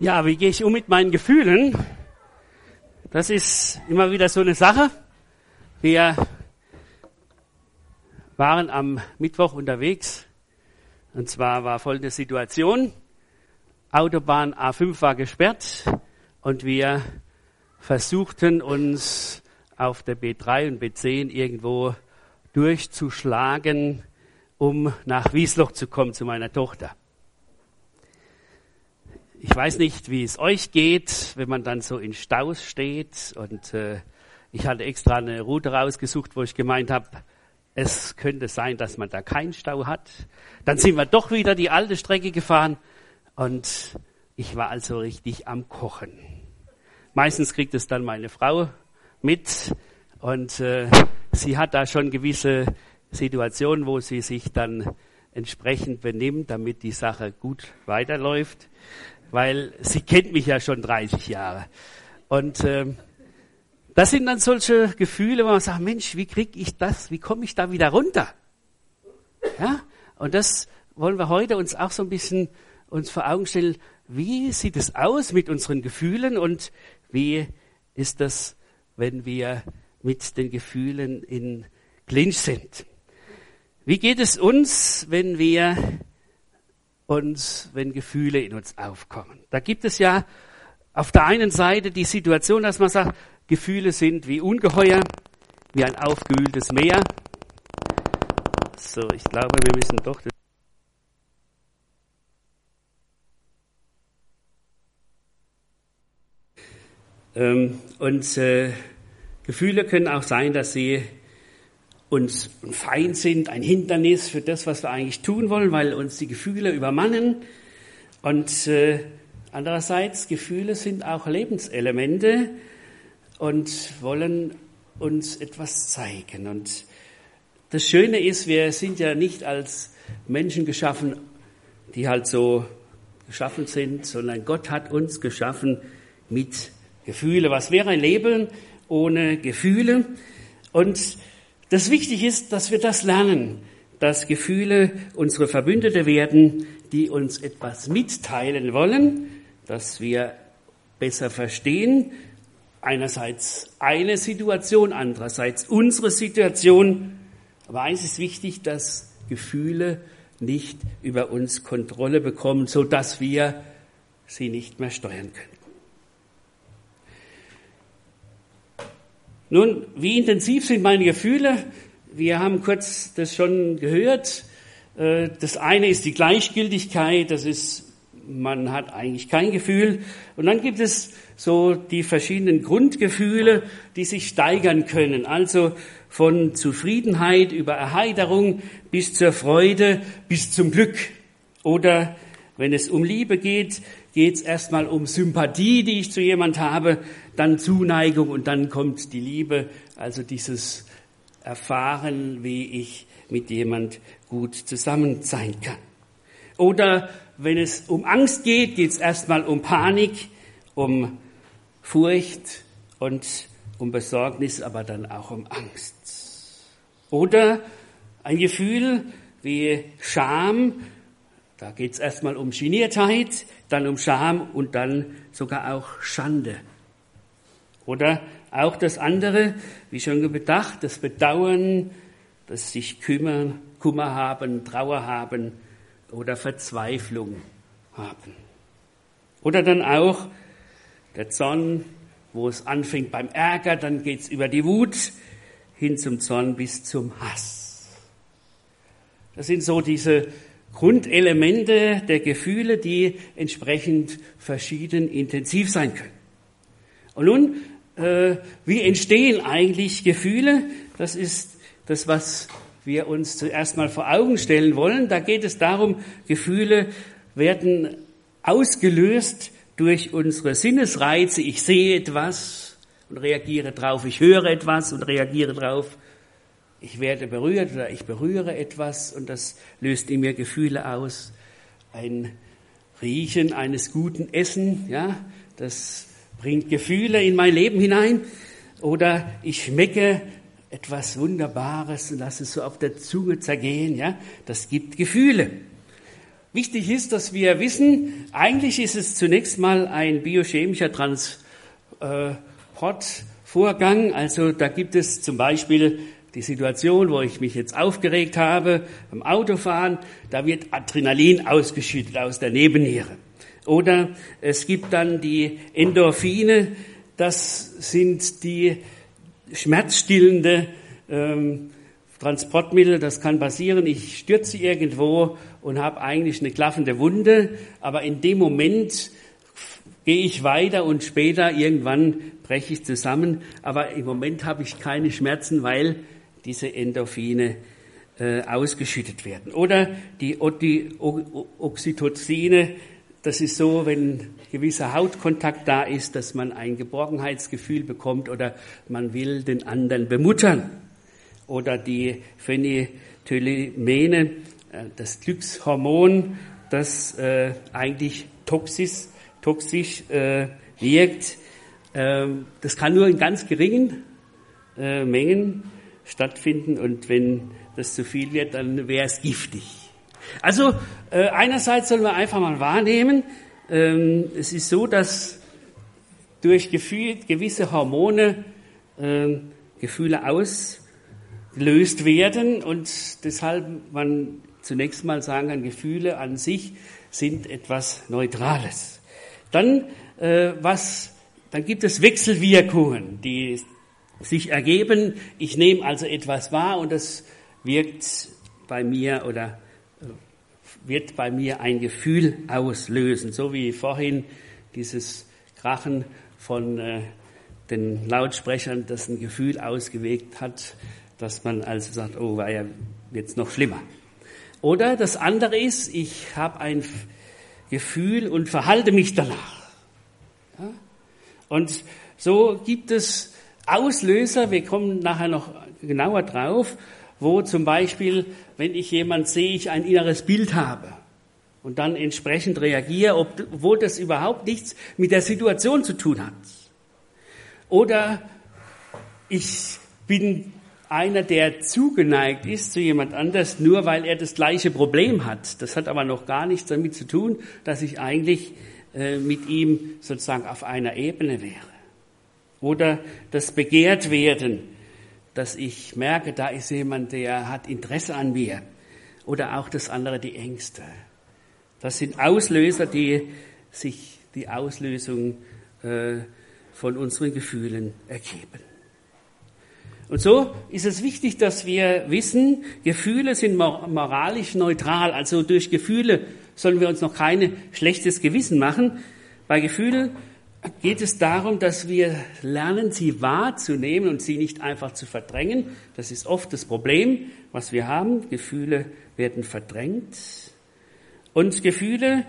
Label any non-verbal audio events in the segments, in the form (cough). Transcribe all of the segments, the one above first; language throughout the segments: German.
Ja, wie gehe ich um mit meinen Gefühlen? Das ist immer wieder so eine Sache. Wir waren am Mittwoch unterwegs und zwar war folgende Situation. Autobahn A5 war gesperrt und wir versuchten uns auf der B3 und B10 irgendwo durchzuschlagen, um nach Wiesloch zu kommen zu meiner Tochter. Ich weiß nicht, wie es euch geht, wenn man dann so in Staus steht. Und äh, ich hatte extra eine Route rausgesucht, wo ich gemeint habe, es könnte sein, dass man da keinen Stau hat. Dann sind wir doch wieder die alte Strecke gefahren und ich war also richtig am Kochen. Meistens kriegt es dann meine Frau mit und äh, sie hat da schon gewisse Situationen, wo sie sich dann entsprechend benimmt, damit die Sache gut weiterläuft weil sie kennt mich ja schon 30 Jahre. Und äh, das sind dann solche Gefühle, wo man sagt, Mensch, wie krieg ich das, wie komme ich da wieder runter? Ja, und das wollen wir heute uns auch so ein bisschen uns vor Augen stellen. Wie sieht es aus mit unseren Gefühlen und wie ist das, wenn wir mit den Gefühlen in Clinch sind? Wie geht es uns, wenn wir uns, wenn Gefühle in uns aufkommen. Da gibt es ja auf der einen Seite die Situation, dass man sagt, Gefühle sind wie Ungeheuer, wie ein aufgewühltes Meer. So, ich glaube, wir müssen doch. Ähm, und äh, Gefühle können auch sein, dass sie uns ein Feind sind, ein Hindernis für das, was wir eigentlich tun wollen, weil uns die Gefühle übermannen. Und äh, andererseits, Gefühle sind auch Lebenselemente und wollen uns etwas zeigen. Und das Schöne ist, wir sind ja nicht als Menschen geschaffen, die halt so geschaffen sind, sondern Gott hat uns geschaffen mit Gefühle. Was wäre ein Leben ohne Gefühle? Und das wichtig ist, dass wir das lernen, dass Gefühle unsere Verbündete werden, die uns etwas mitteilen wollen, dass wir besser verstehen, einerseits eine Situation, andererseits unsere Situation. Aber eins ist wichtig, dass Gefühle nicht über uns Kontrolle bekommen, so dass wir sie nicht mehr steuern können. Nun, wie intensiv sind meine Gefühle? Wir haben kurz das schon gehört. Äh, das eine ist die Gleichgültigkeit, das ist, man hat eigentlich kein Gefühl. Und dann gibt es so die verschiedenen Grundgefühle, die sich steigern können. Also von Zufriedenheit über Erheiterung bis zur Freude, bis zum Glück. Oder wenn es um Liebe geht, geht es erstmal um Sympathie, die ich zu jemand habe, dann Zuneigung und dann kommt die Liebe, also dieses Erfahren, wie ich mit jemand gut zusammen sein kann. Oder wenn es um Angst geht, geht es erstmal um Panik, um Furcht und um Besorgnis, aber dann auch um Angst. Oder ein Gefühl wie Scham, da geht es erstmal um Geniertheit, dann um Scham und dann sogar auch Schande. Oder auch das andere, wie schon bedacht, das Bedauern, das sich kümmern, Kummer haben, Trauer haben oder Verzweiflung haben. Oder dann auch der Zorn, wo es anfängt beim Ärger, dann geht's über die Wut hin zum Zorn bis zum Hass. Das sind so diese Grundelemente der Gefühle, die entsprechend verschieden intensiv sein können. Und nun äh, wie entstehen eigentlich Gefühle? Das ist das, was wir uns zuerst mal vor Augen stellen wollen. Da geht es darum, Gefühle werden ausgelöst durch unsere Sinnesreize. Ich sehe etwas und reagiere drauf. Ich höre etwas und reagiere drauf. Ich werde berührt oder ich berühre etwas und das löst in mir Gefühle aus. Ein Riechen eines guten Essen, ja, das bringt Gefühle in mein Leben hinein oder ich schmecke etwas Wunderbares und lasse es so auf der Zunge zergehen, ja, das gibt Gefühle. wichtig ist, dass wir wissen, eigentlich ist es zunächst mal ein biochemischer Transportvorgang. Also da gibt es zum Beispiel die Situation, wo ich mich jetzt aufgeregt habe beim Autofahren, da wird Adrenalin ausgeschüttet aus der Nebenniere. Oder es gibt dann die Endorphine, das sind die schmerzstillende ähm, Transportmittel, das kann passieren, ich stürze irgendwo und habe eigentlich eine klaffende Wunde, aber in dem Moment gehe ich weiter und später irgendwann breche ich zusammen, aber im Moment habe ich keine Schmerzen, weil diese Endorphine äh, ausgeschüttet werden. Oder die, Oxytocine, das ist so, wenn gewisser Hautkontakt da ist, dass man ein Geborgenheitsgefühl bekommt oder man will den anderen bemuttern. Oder die Phenethylamine, äh, das Glückshormon, das äh, eigentlich toxisch, toxisch äh, wirkt. Ähm, das kann nur in ganz geringen Mengen stattfinden und wenn das zu viel wird, dann wäre es giftig. Also äh, einerseits sollen wir einfach mal wahrnehmen, ähm, es ist so, dass durch Gefühl, gewisse Hormone äh, Gefühle ausgelöst werden und deshalb man zunächst mal sagen kann, Gefühle an sich sind etwas Neutrales. Dann äh, was, dann gibt es Wechselwirkungen, die sich ergeben. Ich nehme also etwas wahr und das wirkt bei mir oder äh, wird bei mir ein Gefühl auslösen, so wie vorhin dieses Krachen von äh, den Lautsprechern, das ein Gefühl ausgewegt hat, dass man also sagt, oh, war ja jetzt noch schlimmer. Oder das andere ist, ich habe ein Gefühl und verhalte mich danach. Ja? Und so gibt es Auslöser, wir kommen nachher noch genauer drauf, wo zum Beispiel, wenn ich jemand sehe, ich ein inneres Bild habe und dann entsprechend reagiere, obwohl das überhaupt nichts mit der Situation zu tun hat. Oder ich bin einer, der zugeneigt ist zu jemand anders, nur weil er das gleiche Problem hat. Das hat aber noch gar nichts damit zu tun, dass ich eigentlich äh, mit ihm sozusagen auf einer Ebene wäre. Oder das Begehrtwerden, dass ich merke, da ist jemand, der hat Interesse an mir. Oder auch das andere, die Ängste. Das sind Auslöser, die sich die Auslösung äh, von unseren Gefühlen ergeben. Und so ist es wichtig, dass wir wissen, Gefühle sind moralisch neutral. Also durch Gefühle sollen wir uns noch kein schlechtes Gewissen machen. Bei Gefühlen geht es darum, dass wir lernen, sie wahrzunehmen und sie nicht einfach zu verdrängen. Das ist oft das Problem, was wir haben. Gefühle werden verdrängt. Und Gefühle,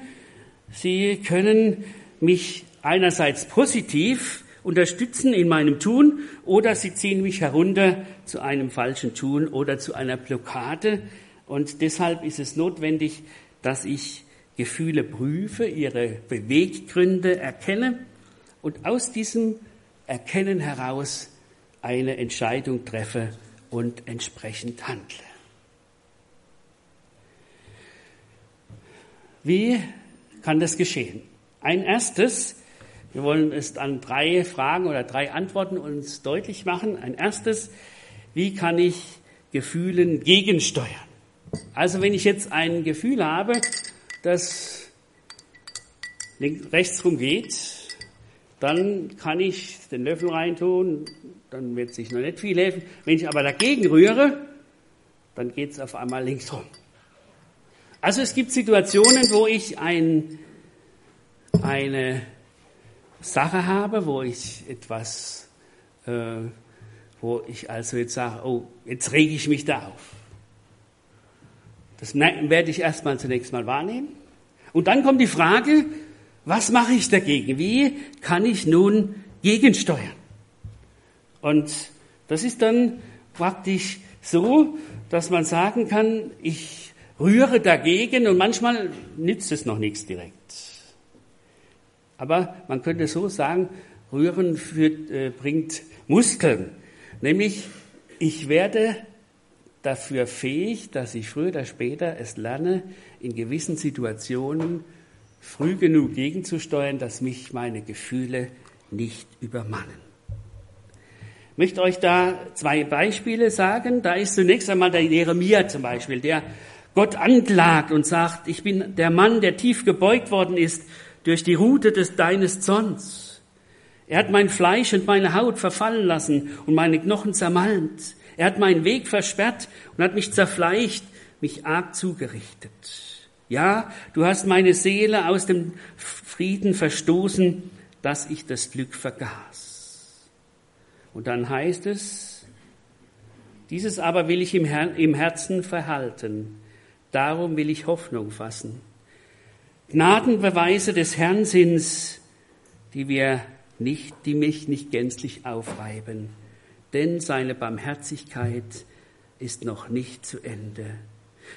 sie können mich einerseits positiv unterstützen in meinem Tun oder sie ziehen mich herunter zu einem falschen Tun oder zu einer Blockade. Und deshalb ist es notwendig, dass ich Gefühle prüfe, ihre Beweggründe erkenne und aus diesem Erkennen heraus eine Entscheidung treffe und entsprechend handle. Wie kann das geschehen? Ein erstes, wir wollen es an drei Fragen oder drei Antworten uns deutlich machen. Ein erstes, wie kann ich Gefühlen gegensteuern? Also wenn ich jetzt ein Gefühl habe, das rechts rum geht, dann kann ich den Löffel reintun, dann wird sich noch nicht viel helfen. Wenn ich aber dagegen rühre, dann geht es auf einmal links rum. Also es gibt Situationen, wo ich ein, eine Sache habe, wo ich etwas, äh, wo ich also jetzt sage, oh, jetzt rege ich mich da auf. Das werde ich erstmal zunächst mal wahrnehmen. Und dann kommt die Frage, was mache ich dagegen? Wie kann ich nun gegensteuern? Und das ist dann praktisch so, dass man sagen kann, ich rühre dagegen und manchmal nützt es noch nichts direkt. Aber man könnte so sagen, Rühren führt, äh, bringt Muskeln. Nämlich, ich werde dafür fähig, dass ich früher oder später es lerne, in gewissen Situationen früh genug gegenzusteuern, dass mich meine Gefühle nicht übermannen. Ich möchte euch da zwei Beispiele sagen. Da ist zunächst einmal der Jeremia zum Beispiel, der Gott anklagt und sagt, ich bin der Mann, der tief gebeugt worden ist durch die Rute des deines Zorns. Er hat mein Fleisch und meine Haut verfallen lassen und meine Knochen zermalmt. Er hat meinen Weg versperrt und hat mich zerfleischt, mich arg zugerichtet. Ja, du hast meine Seele aus dem Frieden verstoßen, dass ich das Glück vergaß. Und dann heißt es, dieses aber will ich im, Her im Herzen verhalten, darum will ich Hoffnung fassen. Gnadenbeweise des Herrn sind's, die wir nicht, die mich nicht gänzlich aufreiben, denn seine Barmherzigkeit ist noch nicht zu Ende.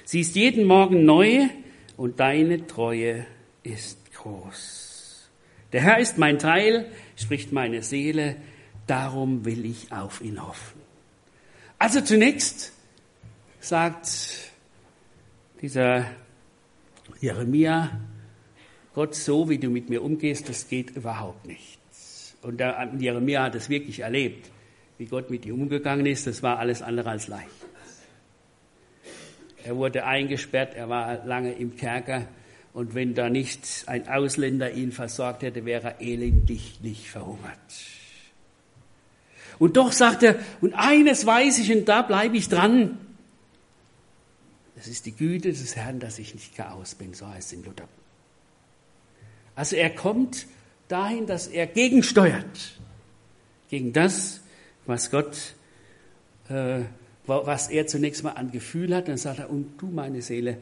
Sie ist jeden Morgen neu und deine Treue ist groß. Der Herr ist mein Teil, spricht meine Seele, darum will ich auf ihn hoffen. Also zunächst sagt dieser Jeremia, Gott, so wie du mit mir umgehst, das geht überhaupt nicht. Und der Jeremia hat es wirklich erlebt, wie Gott mit ihm umgegangen ist. Das war alles andere als leicht. Er wurde eingesperrt, er war lange im Kerker. Und wenn da nicht ein Ausländer ihn versorgt hätte, wäre er elendig nicht verhungert. Und doch sagt er, und eines weiß ich, und da bleibe ich dran. Das ist die Güte des Herrn, dass ich nicht Chaos bin, so heißt es in Luther. Also er kommt dahin, dass er gegensteuert. Gegen das, was Gott, äh, was er zunächst mal an Gefühl hat. Dann sagt er, und du, meine Seele,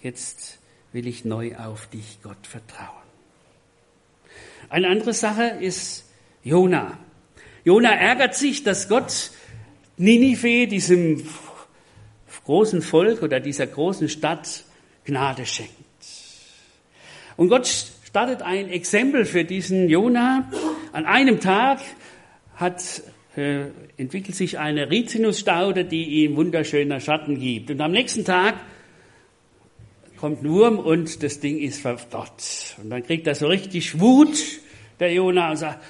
jetzt will ich neu auf dich, Gott, vertrauen. Eine andere Sache ist Jona. Jona ärgert sich, dass Gott Ninive, diesem großen Volk oder dieser großen Stadt, Gnade schenkt. Und Gott startet ein Exempel für diesen Jona. An einem Tag hat, äh, entwickelt sich eine Rizinusstaude, die ihm wunderschöner Schatten gibt. Und am nächsten Tag kommt ein Wurm und das Ding ist verdorrt. Und dann kriegt er so richtig Wut, der Jona, und sagt,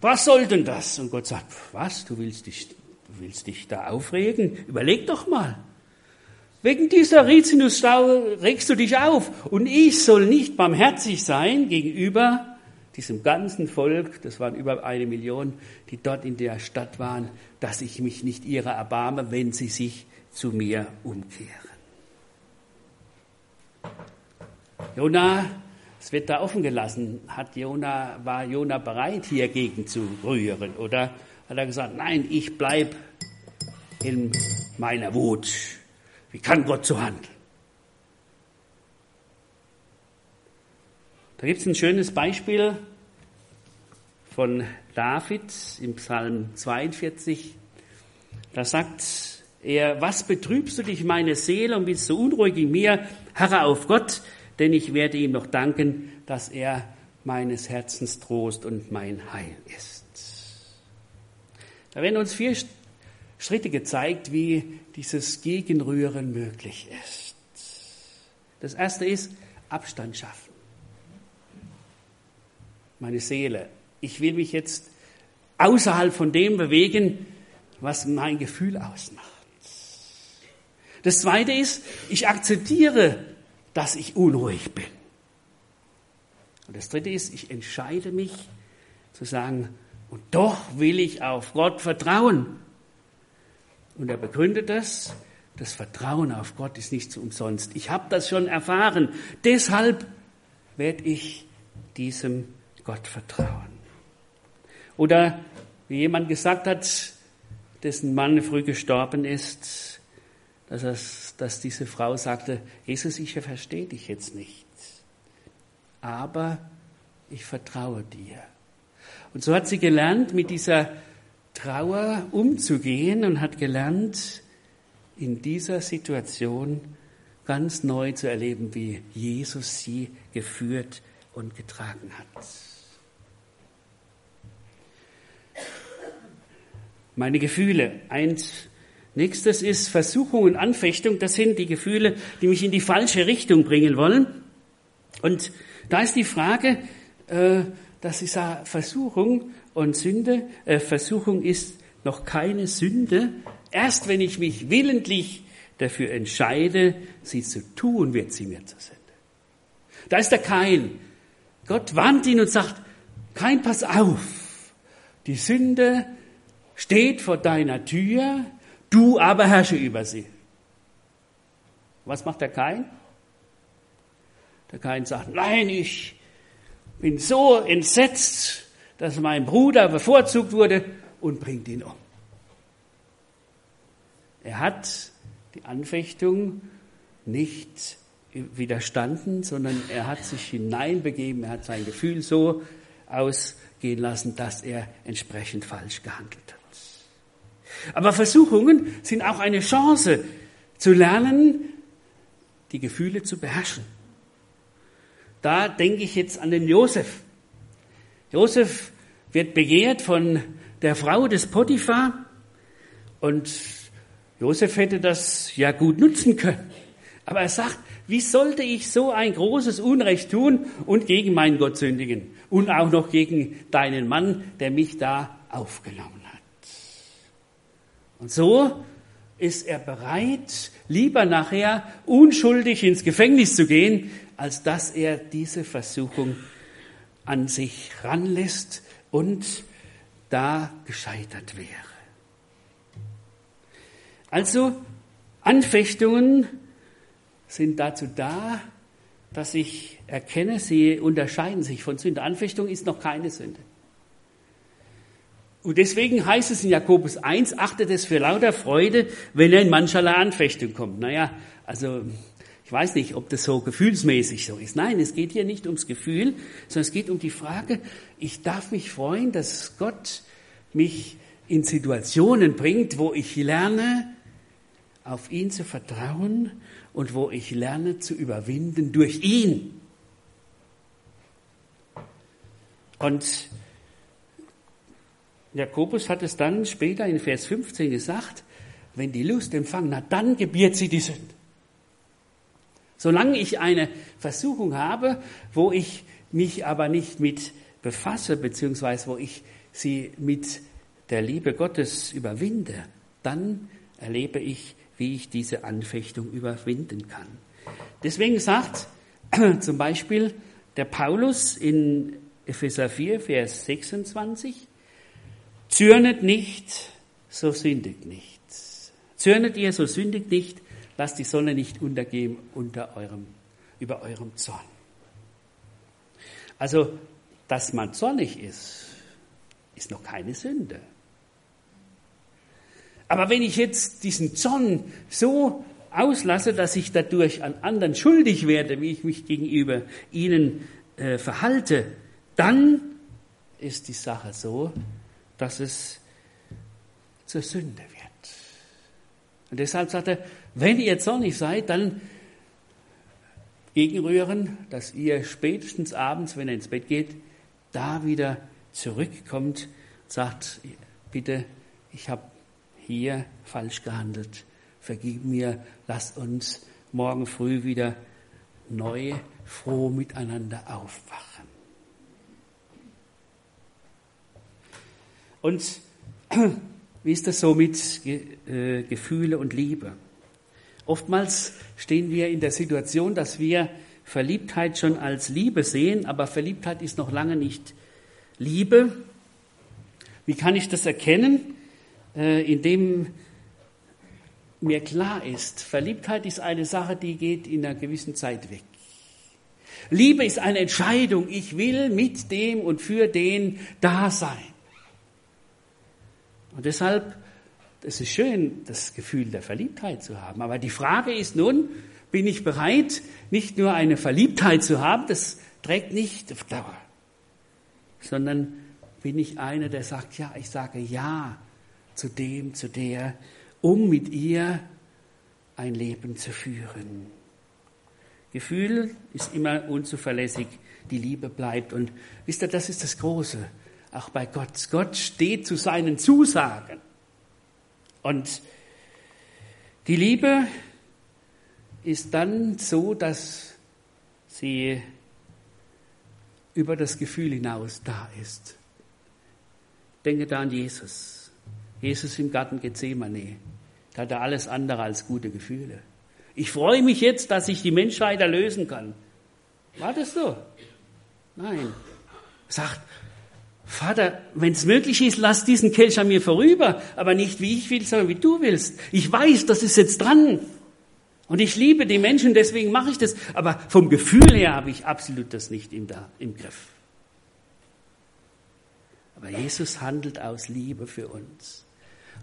was soll denn das? Und Gott sagt, was, du willst dich, du willst dich da aufregen? Überleg doch mal. Wegen dieser Rizinusstau regst du dich auf. Und ich soll nicht barmherzig sein gegenüber diesem ganzen Volk, das waren über eine Million, die dort in der Stadt waren, dass ich mich nicht ihrer erbarme, wenn sie sich zu mir umkehren. Jona, es wird da offen gelassen, hat Jona, war Jona bereit, hier gegen zu rühren? Oder hat er gesagt, nein, ich bleib in meiner Wut. Wie kann Gott so handeln? Da gibt es ein schönes Beispiel von David im Psalm 42. Da sagt er, was betrübst du dich, meine Seele, und bist so unruhig in mir? Harre auf Gott, denn ich werde ihm noch danken, dass er meines Herzens Trost und mein Heil ist. Da werden uns vier Schritte gezeigt, wie dieses Gegenrühren möglich ist. Das erste ist Abstand schaffen. Meine Seele. Ich will mich jetzt außerhalb von dem bewegen, was mein Gefühl ausmacht. Das zweite ist, ich akzeptiere, dass ich unruhig bin. Und das dritte ist, ich entscheide mich zu sagen, und doch will ich auf Gott vertrauen. Und er begründet das, das Vertrauen auf Gott ist nicht so umsonst. Ich habe das schon erfahren. Deshalb werde ich diesem Gott vertrauen. Oder wie jemand gesagt hat, dessen Mann früh gestorben ist, dass, es, dass diese Frau sagte, Jesus, ich verstehe dich jetzt nicht, aber ich vertraue dir. Und so hat sie gelernt, mit dieser Trauer umzugehen und hat gelernt, in dieser Situation ganz neu zu erleben, wie Jesus sie geführt und getragen hat. Meine Gefühle. Eins Nächstes ist Versuchung und Anfechtung. Das sind die Gefühle, die mich in die falsche Richtung bringen wollen. Und da ist die Frage, äh, dass ich sage, Versuchung und Sünde, äh, Versuchung ist noch keine Sünde. Erst wenn ich mich willentlich dafür entscheide, sie zu tun, wird sie mir zur Sünde. Da ist der Kain. Gott warnt ihn und sagt, Kain, pass auf. Die Sünde steht vor deiner Tür, du aber herrsche über sie. Was macht der Kain? Der Kain sagt, nein, ich bin so entsetzt, dass mein Bruder bevorzugt wurde und bringt ihn um. Er hat die Anfechtung nicht widerstanden, sondern er hat sich hineinbegeben, er hat sein Gefühl so ausgehen lassen, dass er entsprechend falsch gehandelt hat. Aber Versuchungen sind auch eine Chance zu lernen, die Gefühle zu beherrschen. Da denke ich jetzt an den Josef. Josef wird begehrt von der Frau des Potiphar und Josef hätte das ja gut nutzen können. Aber er sagt, wie sollte ich so ein großes Unrecht tun und gegen meinen Gott sündigen? Und auch noch gegen deinen Mann, der mich da aufgenommen hat. Und so ist er bereit, lieber nachher unschuldig ins Gefängnis zu gehen, als dass er diese Versuchung an sich ranlässt und da gescheitert wäre. Also Anfechtungen sind dazu da, dass ich erkenne, sie unterscheiden sich von Sünde. Anfechtung ist noch keine Sünde. Und deswegen heißt es in Jakobus 1, achtet es für lauter Freude, wenn er in mancherlei Anfechtung kommt. Naja, also ich weiß nicht, ob das so gefühlsmäßig so ist. Nein, es geht hier nicht ums Gefühl, sondern es geht um die Frage, ich darf mich freuen, dass Gott mich in Situationen bringt, wo ich lerne, auf ihn zu vertrauen und wo ich lerne zu überwinden durch ihn. Und Jakobus hat es dann später in Vers 15 gesagt, wenn die Lust empfangen hat, dann gebiert sie die Sünde. Solange ich eine Versuchung habe, wo ich mich aber nicht mit befasse, beziehungsweise wo ich sie mit der Liebe Gottes überwinde, dann erlebe ich wie ich diese Anfechtung überwinden kann. Deswegen sagt (clears throat) zum Beispiel der Paulus in Epheser 4, Vers 26, Zürnet nicht, so sündigt nicht. Zürnet ihr, so sündigt nicht, lasst die Sonne nicht untergehen unter eurem, über eurem Zorn. Also, dass man zornig ist, ist noch keine Sünde. Aber wenn ich jetzt diesen Zorn so auslasse, dass ich dadurch an anderen schuldig werde, wie ich mich gegenüber ihnen äh, verhalte, dann ist die Sache so, dass es zur Sünde wird. Und deshalb sagt er, wenn ihr zornig seid, dann gegenrühren, dass ihr spätestens abends, wenn ihr ins Bett geht, da wieder zurückkommt, sagt, bitte, ich habe hier falsch gehandelt. Vergib mir, lasst uns morgen früh wieder neu, froh miteinander aufwachen. Und (clears throat) wie ist das so mit äh, Gefühle und Liebe? Oftmals stehen wir in der Situation, dass wir Verliebtheit schon als Liebe sehen, aber Verliebtheit ist noch lange nicht Liebe. Wie kann ich das erkennen? Äh, in dem mir klar ist, Verliebtheit ist eine Sache, die geht in einer gewissen Zeit weg. Liebe ist eine Entscheidung. Ich will mit dem und für den da sein. Und deshalb, es ist schön, das Gefühl der Verliebtheit zu haben. Aber die Frage ist nun, bin ich bereit, nicht nur eine Verliebtheit zu haben, das trägt nicht auf Dauer, sondern bin ich einer, der sagt, ja, ich sage ja zu dem, zu der, um mit ihr ein Leben zu führen. Gefühl ist immer unzuverlässig, die Liebe bleibt. Und wisst ihr, das ist das Große, auch bei Gott. Gott steht zu seinen Zusagen. Und Die Liebe ist dann so, dass sie über das Gefühl hinaus da ist. Denke da an Jesus. Jesus im Garten Gethsemane. Da hat er alles andere als gute Gefühle. Ich freue mich jetzt, dass ich die Menschheit erlösen kann. War das so? Nein. Sagt, Vater, wenn es möglich ist, lass diesen Kelch an mir vorüber, aber nicht wie ich will, sondern wie du willst. Ich weiß, das ist jetzt dran. Und ich liebe die Menschen, deswegen mache ich das. Aber vom Gefühl her habe ich absolut das nicht im, da, im Griff. Aber Jesus handelt aus Liebe für uns.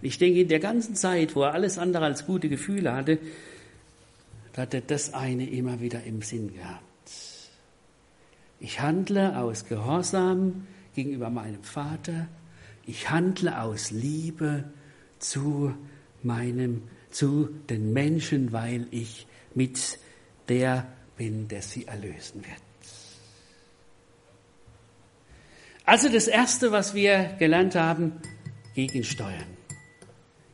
Und ich denke, in der ganzen Zeit, wo er alles andere als gute Gefühle hatte, hat er das eine immer wieder im Sinn gehabt. Ich handle aus Gehorsam gegenüber meinem Vater. Ich handle aus Liebe zu meinem zu den Menschen, weil ich mit der bin, der sie erlösen wird. Also das Erste, was wir gelernt haben, gegensteuern,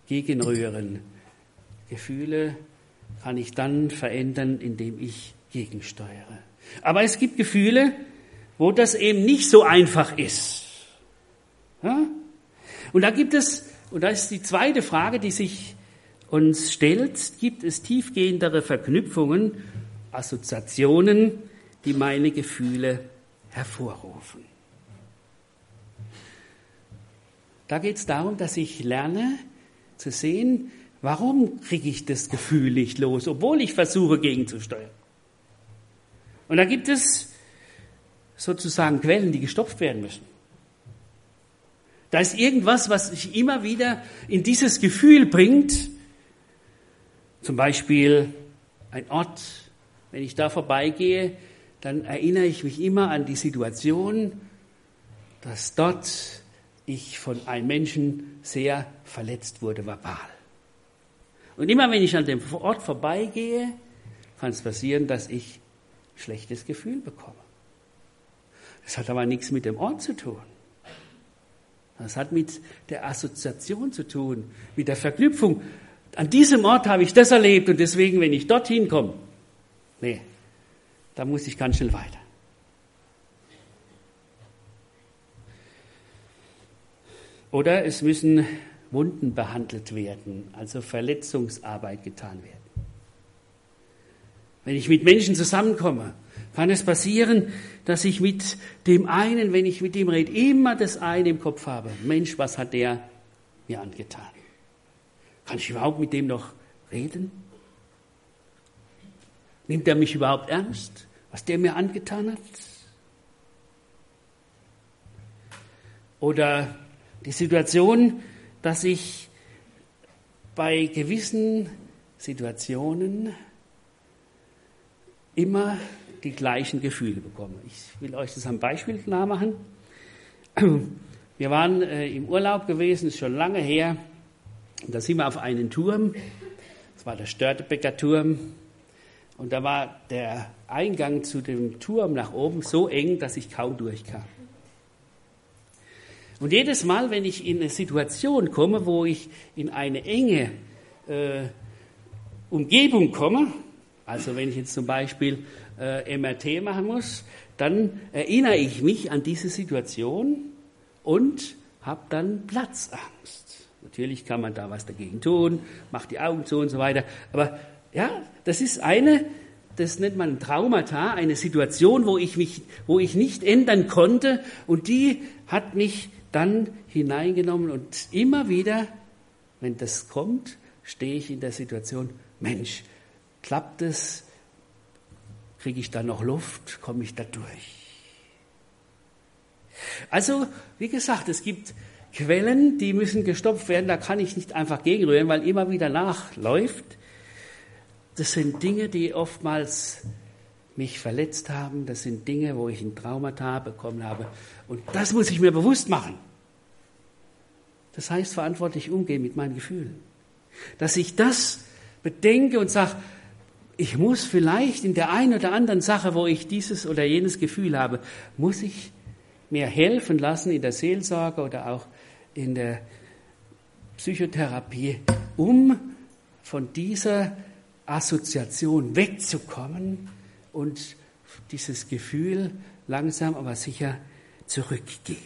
gegenrühren. Gefühle kann ich dann verändern, indem ich gegensteuere. Aber es gibt Gefühle, wo das eben nicht so einfach ist. Ja? Und da gibt es, und da ist die zweite Frage, die sich uns stellt, gibt es tiefgehendere Verknüpfungen, Assoziationen, die meine Gefühle hervorrufen. Da geht es darum, dass ich lerne zu sehen, warum kriege ich das Gefühl nicht los, obwohl ich versuche gegenzusteuern. Und da gibt es sozusagen Quellen, die gestopft werden müssen. Da ist irgendwas, was sich immer wieder in dieses Gefühl bringt, zum Beispiel ein Ort, wenn ich da vorbeigehe, dann erinnere ich mich immer an die Situation, dass dort ich von einem Menschen sehr verletzt wurde, verbal. Und immer wenn ich an dem Ort vorbeigehe, kann es passieren, dass ich ein schlechtes Gefühl bekomme. Das hat aber nichts mit dem Ort zu tun. Das hat mit der Assoziation zu tun, mit der Verknüpfung an diesem Ort habe ich das erlebt und deswegen, wenn ich dorthin komme, nee, da muss ich ganz schnell weiter. Oder es müssen Wunden behandelt werden, also Verletzungsarbeit getan werden. Wenn ich mit Menschen zusammenkomme, kann es passieren, dass ich mit dem einen, wenn ich mit ihm rede, immer das eine im Kopf habe. Mensch, was hat der mir angetan? Kann ich überhaupt mit dem noch reden? Nimmt er mich überhaupt ernst, was der mir angetan hat? Oder die Situation, dass ich bei gewissen Situationen immer die gleichen Gefühle bekomme. Ich will euch das am Beispiel klar machen. Wir waren äh, im Urlaub gewesen, ist schon lange her. Und da sind wir auf einen Turm, das war der Störtebecker Turm, und da war der Eingang zu dem Turm nach oben so eng, dass ich kaum durchkam. Und jedes Mal, wenn ich in eine Situation komme, wo ich in eine enge äh, Umgebung komme, also wenn ich jetzt zum Beispiel äh, MRT machen muss, dann erinnere ich mich an diese Situation und habe dann Platzangst. Natürlich kann man da was dagegen tun, macht die Augen zu und so weiter. Aber ja, das ist eine, das nennt man Traumata, eine Situation, wo ich mich, wo ich nicht ändern konnte und die hat mich dann hineingenommen und immer wieder, wenn das kommt, stehe ich in der Situation, Mensch, klappt es? Kriege ich da noch Luft? Komme ich da durch? Also, wie gesagt, es gibt Quellen, die müssen gestopft werden, da kann ich nicht einfach gegenrühren, weil immer wieder nachläuft. Das sind Dinge, die oftmals mich verletzt haben, das sind Dinge, wo ich ein Traumata bekommen habe. Und das muss ich mir bewusst machen. Das heißt, verantwortlich umgehen mit meinen Gefühlen. Dass ich das bedenke und sage, ich muss vielleicht in der einen oder anderen Sache, wo ich dieses oder jenes Gefühl habe, muss ich mir helfen lassen in der Seelsorge oder auch in der Psychotherapie, um von dieser Assoziation wegzukommen und dieses Gefühl langsam aber sicher zurückgeht.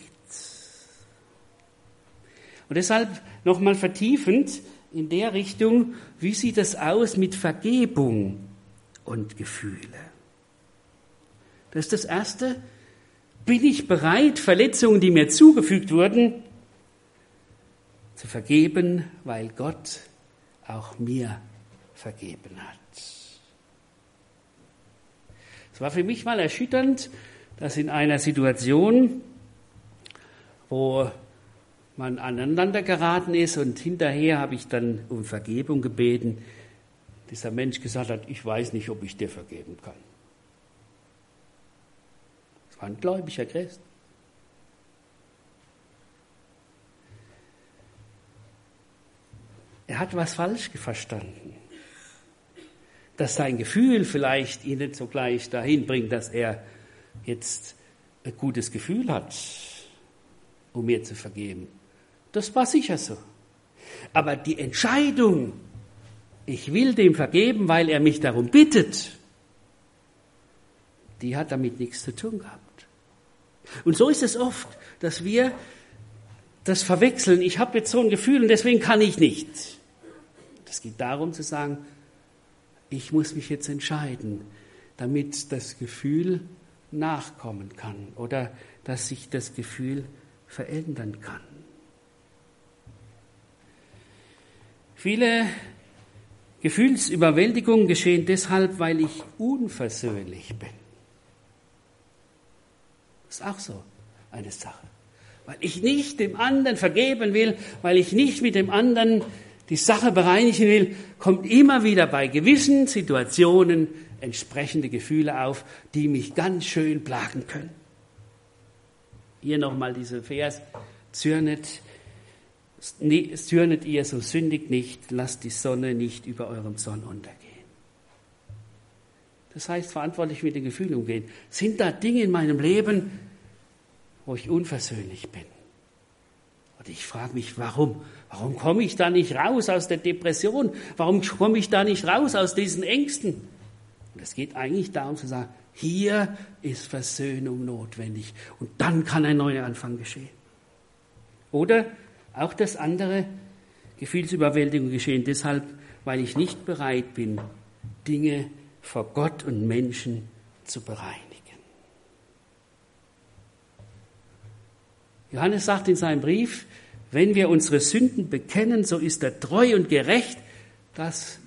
Und deshalb nochmal vertiefend in der Richtung, wie sieht es aus mit Vergebung und Gefühle? Das ist das Erste. Bin ich bereit, Verletzungen, die mir zugefügt wurden, zu vergeben, weil Gott auch mir vergeben hat? Es war für mich mal erschütternd, dass in einer Situation, wo man aneinander geraten ist und hinterher habe ich dann um Vergebung gebeten, dieser Mensch gesagt hat, ich weiß nicht, ob ich dir vergeben kann. Das war ein gläubiger Christ. Er hat was falsch verstanden. Dass sein Gefühl vielleicht ihn nicht sogleich dahin bringt, dass er jetzt ein gutes Gefühl hat, um mir zu vergeben. Das war sicher so. Aber die Entscheidung, ich will dem vergeben, weil er mich darum bittet, die hat damit nichts zu tun gehabt. Und so ist es oft, dass wir das verwechseln. Ich habe jetzt so ein Gefühl und deswegen kann ich nicht. Es geht darum zu sagen, ich muss mich jetzt entscheiden, damit das Gefühl nachkommen kann oder dass sich das Gefühl verändern kann. Viele Gefühlsüberwältigungen geschehen deshalb, weil ich unversöhnlich bin. Das ist auch so eine Sache. Weil ich nicht dem anderen vergeben will, weil ich nicht mit dem anderen die Sache bereinigen will, kommt immer wieder bei gewissen Situationen entsprechende Gefühle auf, die mich ganz schön plagen können. Hier nochmal dieser Vers, zürnet Zürnet ihr, so sündigt nicht, lasst die Sonne nicht über eurem Sonnenuntergehen. Das heißt, verantwortlich mit den Gefühlen umgehen. Sind da Dinge in meinem Leben, wo ich unversöhnlich bin? Und ich frage mich, warum? Warum komme ich da nicht raus aus der Depression? Warum komme ich da nicht raus aus diesen Ängsten? Und es geht eigentlich darum zu sagen, hier ist Versöhnung notwendig. Und dann kann ein neuer Anfang geschehen. Oder auch das andere, Gefühlsüberwältigung geschehen deshalb, weil ich nicht bereit bin, Dinge vor Gott und Menschen zu bereinigen. Johannes sagt in seinem Brief, wenn wir unsere Sünden bekennen, so ist er treu und gerecht, dass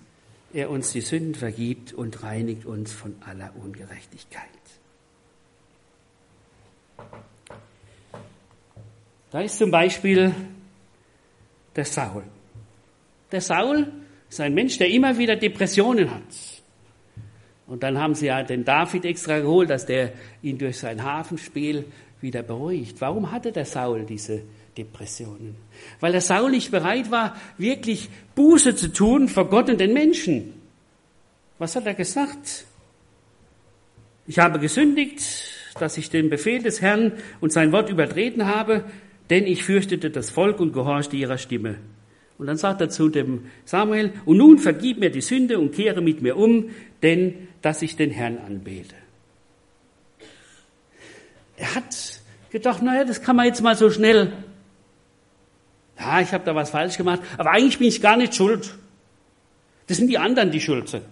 er uns die Sünden vergibt und reinigt uns von aller Ungerechtigkeit. Da ist zum Beispiel der Saul. Der Saul ist ein Mensch, der immer wieder Depressionen hat. Und dann haben sie ja den David extra geholt, dass der ihn durch sein Hafenspiel wieder beruhigt. Warum hatte der Saul diese Depressionen? Weil der Saul nicht bereit war, wirklich Buße zu tun vor Gott und den Menschen. Was hat er gesagt? Ich habe gesündigt, dass ich den Befehl des Herrn und sein Wort übertreten habe denn ich fürchtete das Volk und gehorchte ihrer Stimme. Und dann sagt er zu dem Samuel, und nun vergib mir die Sünde und kehre mit mir um, denn dass ich den Herrn anbete. Er hat gedacht, naja, das kann man jetzt mal so schnell. Ja, ich habe da was falsch gemacht, aber eigentlich bin ich gar nicht schuld. Das sind die anderen, die schuld sind.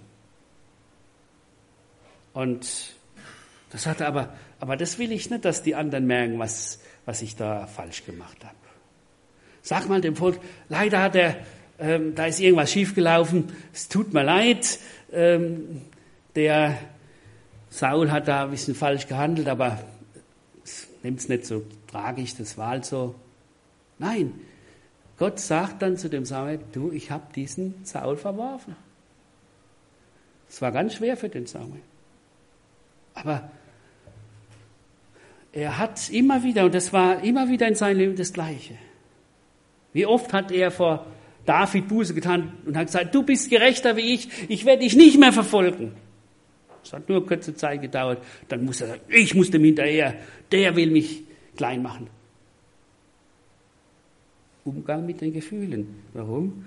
Und das sagt er aber, aber das will ich nicht, dass die anderen merken, was, was ich da falsch gemacht habe. Sag mal dem Volk, leider hat er, ähm, da ist irgendwas schiefgelaufen, es tut mir leid, ähm, der Saul hat da ein bisschen falsch gehandelt, aber nimmt es nicht so tragisch, das war halt so. Nein, Gott sagt dann zu dem Samuel, du, ich habe diesen Saul verworfen. Es war ganz schwer für den Samuel. Aber er hat immer wieder, und das war immer wieder in seinem Leben das Gleiche. Wie oft hat er vor David Buße getan und hat gesagt, du bist gerechter wie ich, ich werde dich nicht mehr verfolgen. Es hat nur kurze Zeit gedauert, dann muss er sagen, ich muss dem hinterher, der will mich klein machen. Umgang mit den Gefühlen. Warum?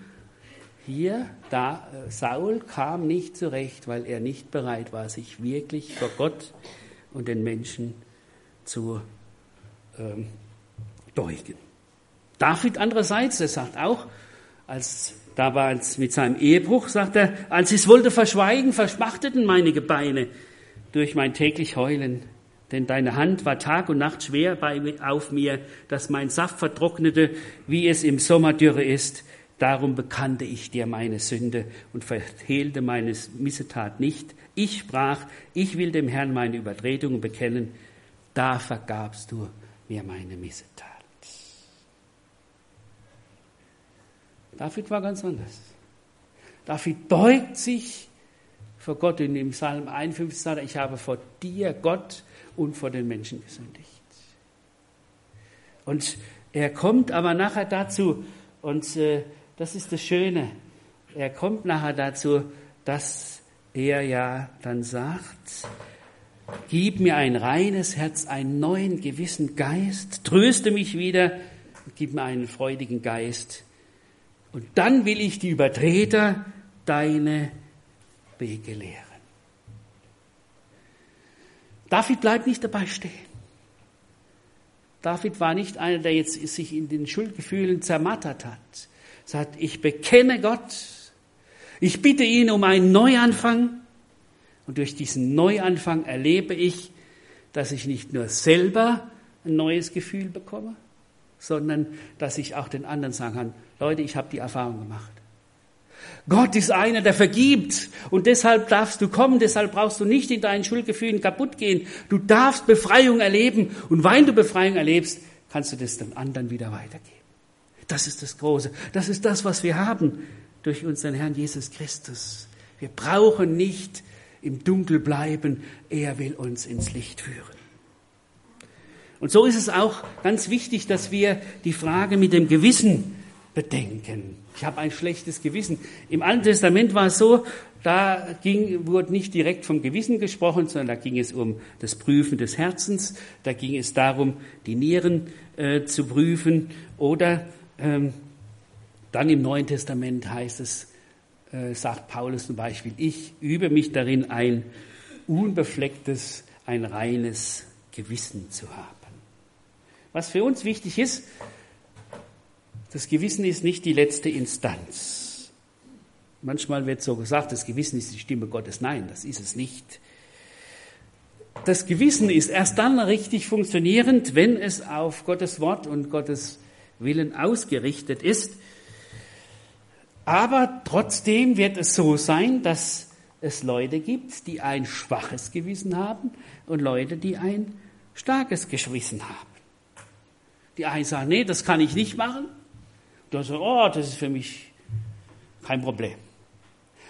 hier, da, äh, Saul kam nicht zurecht, weil er nicht bereit war, sich wirklich vor Gott und den Menschen zu ähm, beugen. David andererseits, er sagt auch, als da war es mit seinem Ehebruch, sagt er, als ich es wollte verschweigen, verschmachteten meine Gebeine durch mein täglich Heulen. Denn deine Hand war Tag und Nacht schwer bei, auf mir, dass mein Saft vertrocknete, wie es im Sommer Dürre ist. Darum bekannte ich dir meine Sünde und verhehlte meine Missetat nicht. Ich sprach, ich will dem Herrn meine Übertretungen bekennen. Da vergabst du mir meine Missetat. David war ganz anders. David beugt sich vor Gott in dem Psalm 51 sagt er, ich habe vor dir, Gott, und vor den Menschen gesündigt. Und er kommt aber nachher dazu, und äh, das ist das Schöne, er kommt nachher dazu, dass er ja dann sagt, gib mir ein reines Herz, einen neuen gewissen Geist, tröste mich wieder, gib mir einen freudigen Geist. Und dann will ich die Übertreter deine Wege lehren. David bleibt nicht dabei stehen. David war nicht einer, der jetzt sich in den Schuldgefühlen zermattert hat. Sagt, ich bekenne Gott. Ich bitte ihn um einen Neuanfang. Und durch diesen Neuanfang erlebe ich, dass ich nicht nur selber ein neues Gefühl bekomme, sondern dass ich auch den anderen sagen kann, Leute, ich habe die Erfahrung gemacht. Gott ist einer, der vergibt. Und deshalb darfst du kommen, deshalb brauchst du nicht in deinen Schuldgefühlen kaputt gehen. Du darfst Befreiung erleben. Und weil du Befreiung erlebst, kannst du das den anderen wieder weitergeben. Das ist das Große. Das ist das, was wir haben durch unseren Herrn Jesus Christus. Wir brauchen nicht im Dunkel bleiben. Er will uns ins Licht führen. Und so ist es auch ganz wichtig, dass wir die Frage mit dem Gewissen bedenken. Ich habe ein schlechtes Gewissen. Im Alten Testament war es so, da ging, wurde nicht direkt vom Gewissen gesprochen, sondern da ging es um das Prüfen des Herzens, da ging es darum, die Nieren äh, zu prüfen. Oder ähm, dann im Neuen Testament heißt es, äh, sagt Paulus zum Beispiel, ich übe mich darin, ein unbeflecktes, ein reines Gewissen zu haben. Was für uns wichtig ist, das Gewissen ist nicht die letzte Instanz. Manchmal wird so gesagt, das Gewissen ist die Stimme Gottes. Nein, das ist es nicht. Das Gewissen ist erst dann richtig funktionierend, wenn es auf Gottes Wort und Gottes Willen ausgerichtet ist. Aber trotzdem wird es so sein, dass es Leute gibt, die ein schwaches Gewissen haben und Leute, die ein starkes Gewissen haben. Die einen sagen, nee, das kann ich nicht machen. Da sagt, oh, das ist für mich kein Problem.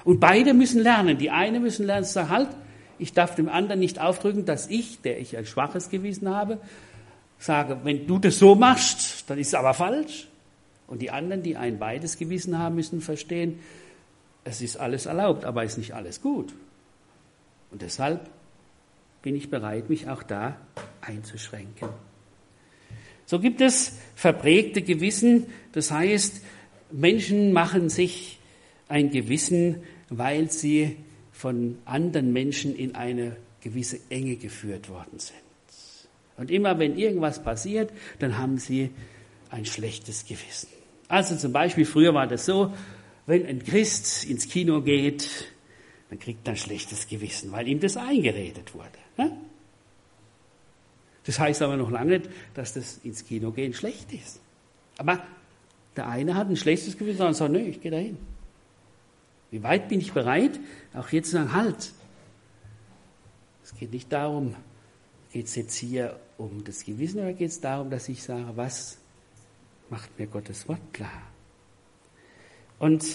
Und beide müssen lernen. Die eine müssen lernen, zu sagen, halt, ich darf dem anderen nicht aufdrücken, dass ich, der ich ein schwaches Gewissen habe, sage, wenn du das so machst, dann ist es aber falsch. Und die anderen, die ein beides Gewissen haben, müssen verstehen, es ist alles erlaubt, aber es ist nicht alles gut. Und deshalb bin ich bereit, mich auch da einzuschränken. So gibt es verprägte Gewissen, das heißt, Menschen machen sich ein Gewissen, weil sie von anderen Menschen in eine gewisse Enge geführt worden sind. Und immer wenn irgendwas passiert, dann haben sie ein schlechtes Gewissen. Also zum Beispiel, früher war das so, wenn ein Christ ins Kino geht, dann kriegt er ein schlechtes Gewissen, weil ihm das eingeredet wurde. Das heißt aber noch lange nicht, dass das ins Kino gehen schlecht ist. Aber der eine hat ein schlechtes Gewissen und sagt, nö, ich gehe dahin. Wie weit bin ich bereit, auch jetzt zu sagen, halt. Es geht nicht darum, geht es jetzt hier um das Gewissen oder geht es darum, dass ich sage, was macht mir Gottes Wort klar? Und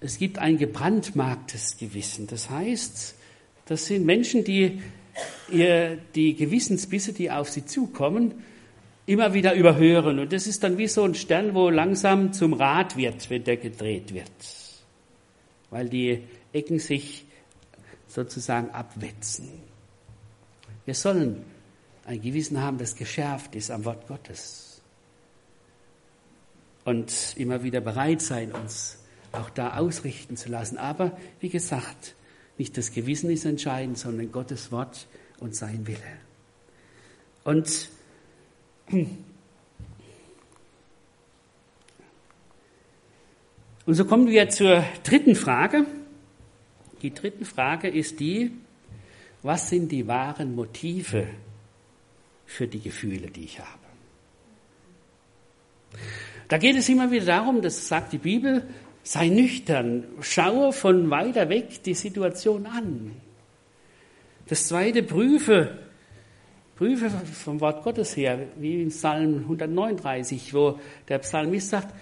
es gibt ein gebrandmarktes Gewissen. Das heißt, das sind Menschen, die ihr die Gewissensbisse, die auf sie zukommen, immer wieder überhören. Und das ist dann wie so ein Stern, wo langsam zum Rad wird, wenn der gedreht wird. Weil die Ecken sich sozusagen abwetzen. Wir sollen ein Gewissen haben, das geschärft ist am Wort Gottes. Und immer wieder bereit sein, uns auch da ausrichten zu lassen. Aber wie gesagt, nicht das Gewissen ist entscheidend, sondern Gottes Wort und sein Wille. Und (clears throat) und so kommen wir zur dritten Frage. Die dritte Frage ist die, was sind die wahren Motive für die Gefühle, die ich habe? Da geht es immer wieder darum, das sagt die Bibel, sei nüchtern, schaue von weiter weg die Situation an. Das zweite, prüfe, prüfe vom Wort Gottes her, wie in Psalm 139, wo der Psalmist sagt,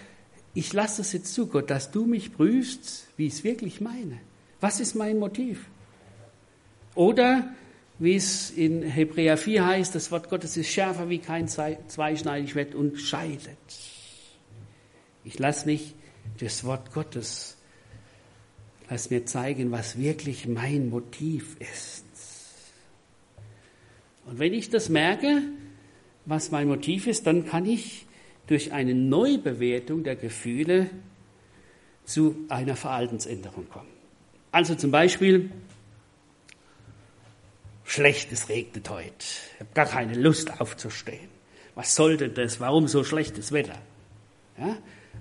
ich lasse es jetzt zu, Gott, dass du mich prüfst, wie ich es wirklich meine. Was ist mein Motiv? Oder, wie es in Hebräer 4 heißt, das Wort Gottes ist schärfer wie kein zweischneidig Schwert und scheidet. Ich lasse mich das Wort Gottes, lass mir zeigen, was wirklich mein Motiv ist. Und wenn ich das merke, was mein Motiv ist, dann kann ich durch eine Neubewertung der Gefühle zu einer Verhaltensänderung kommen. Also zum Beispiel, schlecht, es regnet heute. Ich habe gar keine Lust aufzustehen. Was soll denn das? Warum so schlechtes Wetter? Ja?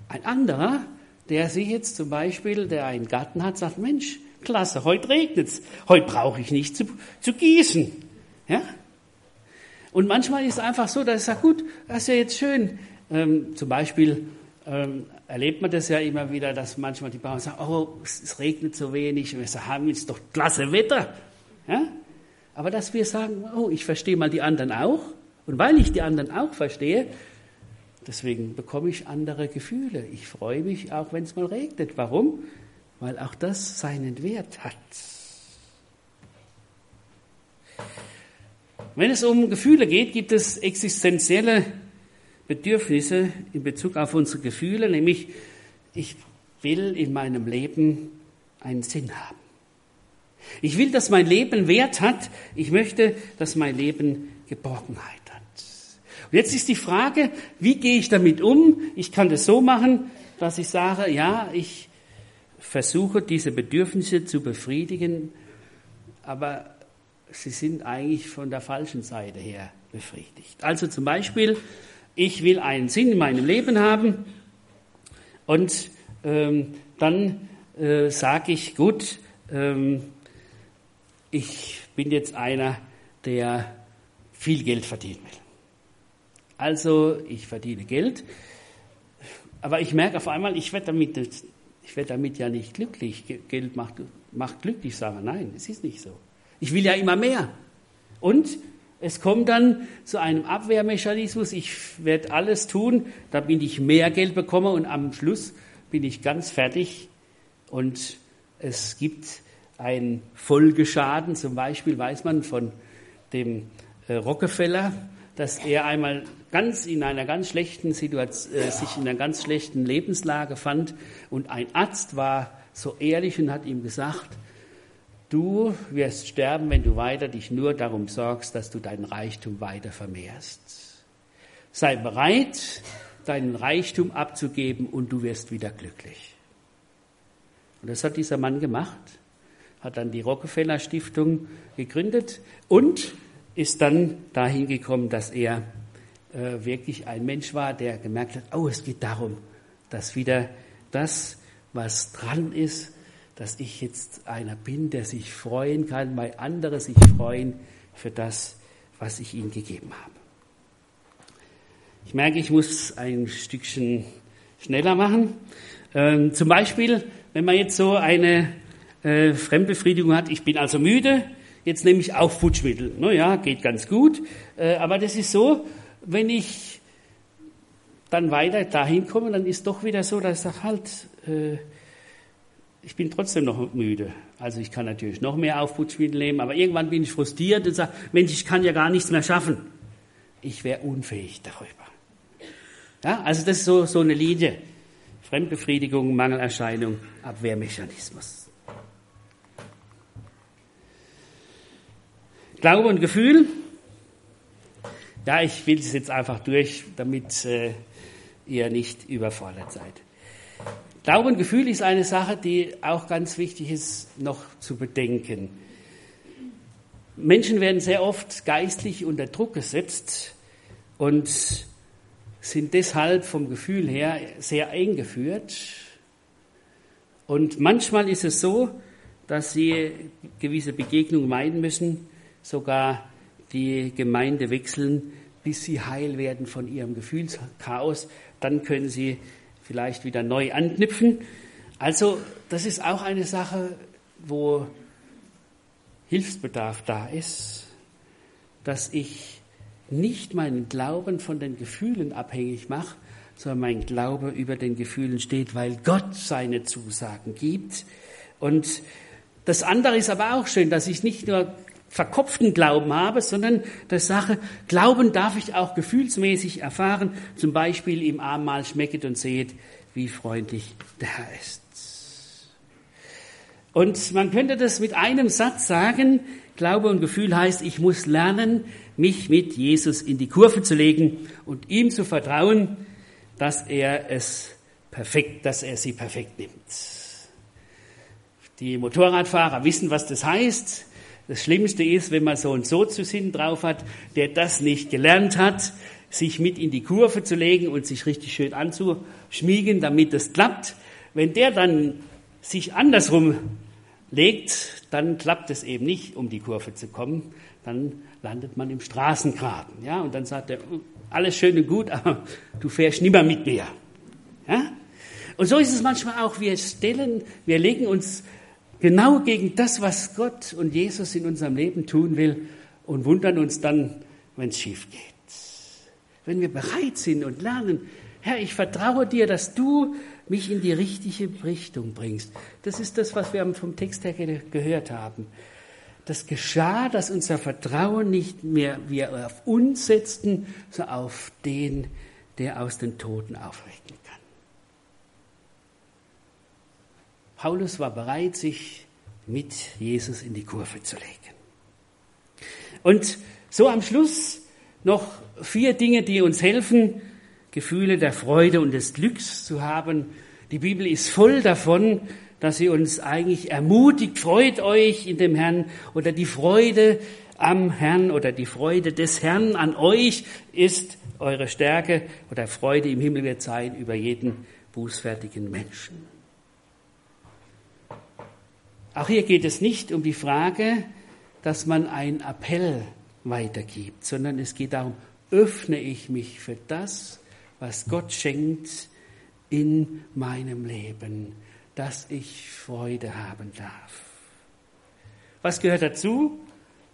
Ein anderer, der sich jetzt zum Beispiel, der einen Garten hat, sagt, Mensch, klasse, heute regnet's. Heute brauche ich nicht zu, zu gießen. Ja? Und manchmal ist es einfach so, dass ich sage, gut, das ist ja jetzt schön. Ähm, zum Beispiel ähm, erlebt man das ja immer wieder, dass manchmal die Bauern sagen, oh, es, regnet so wenig, und wir sagen, haben jetzt doch klasse Wetter. Ja? Aber dass wir sagen, oh, ich verstehe mal die anderen auch. Und weil ich die anderen auch verstehe, deswegen bekomme ich andere Gefühle. Ich freue mich auch, wenn es mal regnet. Warum? Weil auch das seinen Wert hat. Wenn es um Gefühle geht, gibt es existenzielle Bedürfnisse in Bezug auf unsere Gefühle, nämlich ich will in meinem Leben einen Sinn haben. Ich will, dass mein Leben Wert hat. Ich möchte, dass mein Leben Geborgenheit. Und jetzt ist die Frage, wie gehe ich damit um? Ich kann das so machen, dass ich sage, ja, ich versuche diese Bedürfnisse zu befriedigen, aber sie sind eigentlich von der falschen Seite her befriedigt. Also zum Beispiel, ich will einen Sinn in meinem Leben haben und ähm, dann äh, sage ich, gut, ähm, ich bin jetzt einer, der viel Geld verdienen will. Also ich verdiene Geld, aber ich merke auf einmal, ich werde damit, ich werde damit ja nicht glücklich. Geld macht, macht glücklich, sagen. Nein, es ist nicht so. Ich will ja immer mehr. Und es kommt dann zu einem Abwehrmechanismus. Ich werde alles tun, damit ich mehr Geld bekomme und am Schluss bin ich ganz fertig. Und es gibt einen Folgeschaden. Zum Beispiel weiß man von dem äh, Rockefeller, dass er einmal ganz in einer ganz schlechten Situation, äh, sich in einer ganz schlechten Lebenslage fand und ein Arzt war so ehrlich und hat ihm gesagt, Du wirst sterben, wenn du weiter dich nur darum sorgst, dass du deinen Reichtum weiter vermehrst. Sei bereit, deinen Reichtum abzugeben und du wirst wieder glücklich. Und das hat dieser Mann gemacht, hat dann die Rockefeller Stiftung gegründet und ist dann dahin gekommen, dass er äh, wirklich ein Mensch war, der gemerkt hat, oh, es geht darum, dass wieder das, was dran ist, dass ich jetzt einer bin, der sich freuen kann, weil andere sich freuen für das, was ich ihnen gegeben habe. Ich merke, ich muss ein Stückchen schneller machen. Ähm, zum Beispiel, wenn man jetzt so eine äh, Fremdbefriedigung hat, ich bin also müde, jetzt nehme ich auch Futschmittel. Naja, geht ganz gut. Äh, aber das ist so, wenn ich dann weiter dahin komme, dann ist doch wieder so, dass ich sage, halt, äh, ich bin trotzdem noch müde. Also ich kann natürlich noch mehr Aufputschmittel nehmen, aber irgendwann bin ich frustriert und sage, Mensch, ich kann ja gar nichts mehr schaffen. Ich wäre unfähig darüber. Ja, also das ist so, so eine Linie. Fremdbefriedigung, Mangelerscheinung, Abwehrmechanismus. Glaube und Gefühl. Ja, ich will es jetzt einfach durch, damit äh, ihr nicht überfordert seid. Glaube und Gefühl ist eine Sache, die auch ganz wichtig ist, noch zu bedenken. Menschen werden sehr oft geistlich unter Druck gesetzt und sind deshalb vom Gefühl her sehr eng geführt. Und manchmal ist es so, dass sie gewisse Begegnungen meiden müssen, sogar die Gemeinde wechseln, bis sie heil werden von ihrem Gefühlschaos. Dann können sie vielleicht wieder neu anknüpfen. Also das ist auch eine Sache, wo Hilfsbedarf da ist, dass ich nicht meinen Glauben von den Gefühlen abhängig mache, sondern mein Glaube über den Gefühlen steht, weil Gott seine Zusagen gibt. Und das andere ist aber auch schön, dass ich nicht nur verkopften Glauben habe, sondern der Sache, Glauben darf ich auch gefühlsmäßig erfahren, zum Beispiel im Abendmahl schmecket und seht, wie freundlich der Herr ist. Und man könnte das mit einem Satz sagen, Glaube und Gefühl heißt, ich muss lernen, mich mit Jesus in die Kurve zu legen und ihm zu vertrauen, dass er es perfekt, dass er sie perfekt nimmt. Die Motorradfahrer wissen, was das heißt. Das Schlimmste ist, wenn man so einen Sozusinn drauf hat, der das nicht gelernt hat, sich mit in die Kurve zu legen und sich richtig schön anzuschmiegen, damit das klappt. Wenn der dann sich andersrum legt, dann klappt es eben nicht, um die Kurve zu kommen. Dann landet man im Straßengraben. Ja, und dann sagt er, alles schön und gut, (laughs) aber du fährst nimmer mit mir. Ja? Und so ist es manchmal auch. Wir stellen, wir legen uns Genau gegen das, was Gott und Jesus in unserem Leben tun will und wundern uns dann, wenn es schief geht. Wenn wir bereit sind und lernen, Herr, ich vertraue dir, dass du mich in die richtige Richtung bringst. Das ist das, was wir vom Text her gehört haben. Das geschah, dass unser Vertrauen nicht mehr wir auf uns setzten, sondern auf den, der aus den Toten aufrichten Paulus war bereit, sich mit Jesus in die Kurve zu legen. Und so am Schluss noch vier Dinge, die uns helfen, Gefühle der Freude und des Glücks zu haben. Die Bibel ist voll davon, dass sie uns eigentlich ermutigt, freut euch in dem Herrn oder die Freude am Herrn oder die Freude des Herrn an euch ist eure Stärke oder Freude im Himmel wird sein über jeden bußfertigen Menschen. Auch hier geht es nicht um die Frage, dass man einen Appell weitergibt, sondern es geht darum, öffne ich mich für das, was Gott schenkt in meinem Leben, dass ich Freude haben darf. Was gehört dazu?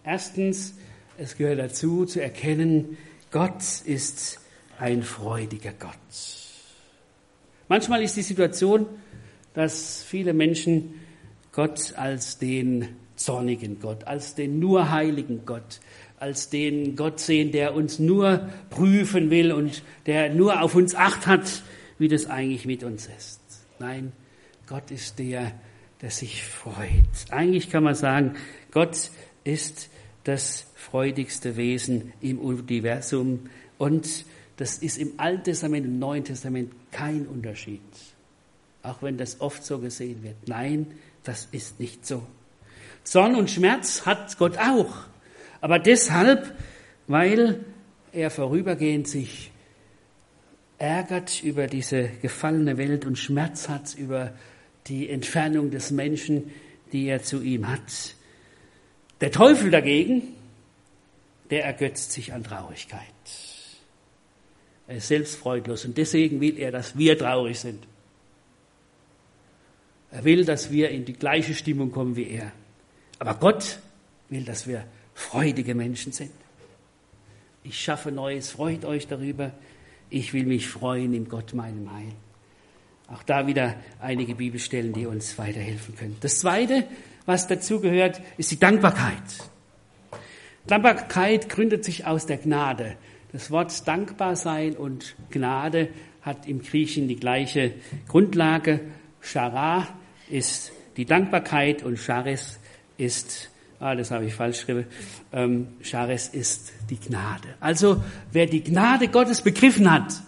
Erstens, es gehört dazu zu erkennen, Gott ist ein freudiger Gott. Manchmal ist die Situation, dass viele Menschen Gott als den zornigen Gott, als den nur heiligen Gott, als den Gott sehen, der uns nur prüfen will und der nur auf uns acht hat, wie das eigentlich mit uns ist. Nein, Gott ist der, der sich freut. Eigentlich kann man sagen, Gott ist das freudigste Wesen im Universum und das ist im Alten Testament und Neuen Testament kein Unterschied. Auch wenn das oft so gesehen wird. Nein, das ist nicht so. Zorn und Schmerz hat Gott auch. Aber deshalb, weil er vorübergehend sich ärgert über diese gefallene Welt und Schmerz hat über die Entfernung des Menschen, die er zu ihm hat. Der Teufel dagegen, der ergötzt sich an Traurigkeit. Er ist selbst freudlos und deswegen will er, dass wir traurig sind. Er will, dass wir in die gleiche Stimmung kommen wie er. Aber Gott will, dass wir freudige Menschen sind. Ich schaffe Neues, freut euch darüber. Ich will mich freuen in Gott, meinem Heil. Auch da wieder einige Bibelstellen, die uns weiterhelfen können. Das Zweite, was dazu gehört, ist die Dankbarkeit. Dankbarkeit gründet sich aus der Gnade. Das Wort dankbar sein und Gnade hat im Griechen die gleiche Grundlage. Shara ist die Dankbarkeit und Charis ist, ah, das habe ich falsch geschrieben, ähm, Charis ist die Gnade. Also wer die Gnade Gottes begriffen hat,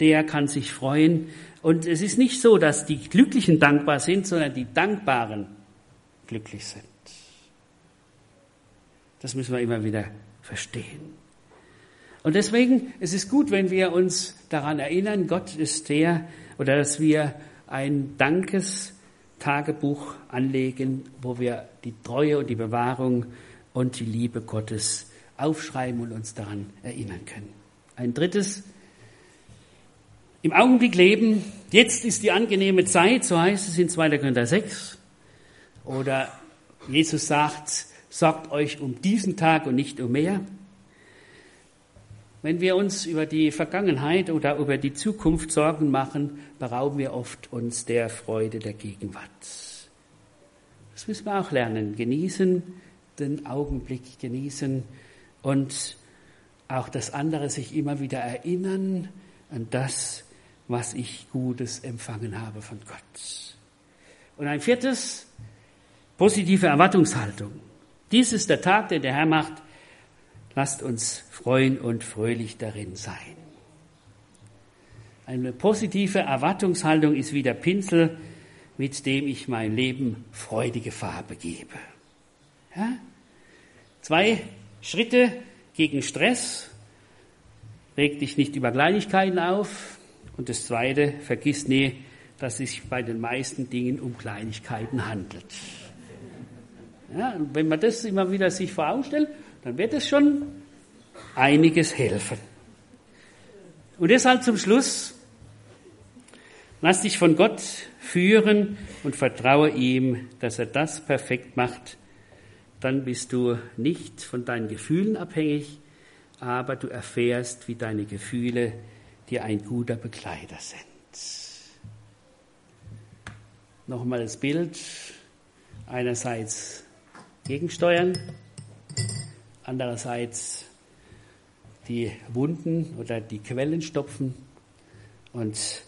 der kann sich freuen Und es ist nicht so, dass die Glücklichen dankbar sind, sondern die Dankbaren glücklich sind. Das müssen wir immer wieder verstehen. Und deswegen es ist gut, wenn wir uns daran erinnern, Gott ist der, oder dass wir ein Dankestagebuch anlegen, wo wir die Treue und die Bewahrung und die Liebe Gottes aufschreiben und uns daran erinnern können. Ein drittes, im Augenblick leben, jetzt ist die angenehme Zeit, so heißt es in 2. Korinther 6. Oder Jesus sagt, sorgt euch um diesen Tag und nicht um mehr. Wenn wir uns über die Vergangenheit oder über die Zukunft Sorgen machen, berauben wir oft uns der Freude der Gegenwart. Das müssen wir auch lernen. Genießen den Augenblick, genießen und auch das andere sich immer wieder erinnern an das, was ich Gutes empfangen habe von Gott. Und ein viertes, positive Erwartungshaltung. Dies ist der Tag, den der Herr macht. Lasst uns freuen und fröhlich darin sein. Eine positive Erwartungshaltung ist wie der Pinsel, mit dem ich mein Leben freudige Farbe gebe. Ja? Zwei Schritte gegen Stress. Reg dich nicht über Kleinigkeiten auf. Und das zweite, vergiss nie, dass es sich bei den meisten Dingen um Kleinigkeiten handelt. Ja, wenn man das immer wieder sich vor Augen stellt, dann wird es schon einiges helfen. Und deshalb zum Schluss, lass dich von Gott führen und vertraue ihm, dass er das perfekt macht. Dann bist du nicht von deinen Gefühlen abhängig, aber du erfährst, wie deine Gefühle dir ein guter Begleiter sind. Nochmal das Bild. Einerseits gegensteuern, andererseits die Wunden oder die Quellen stopfen und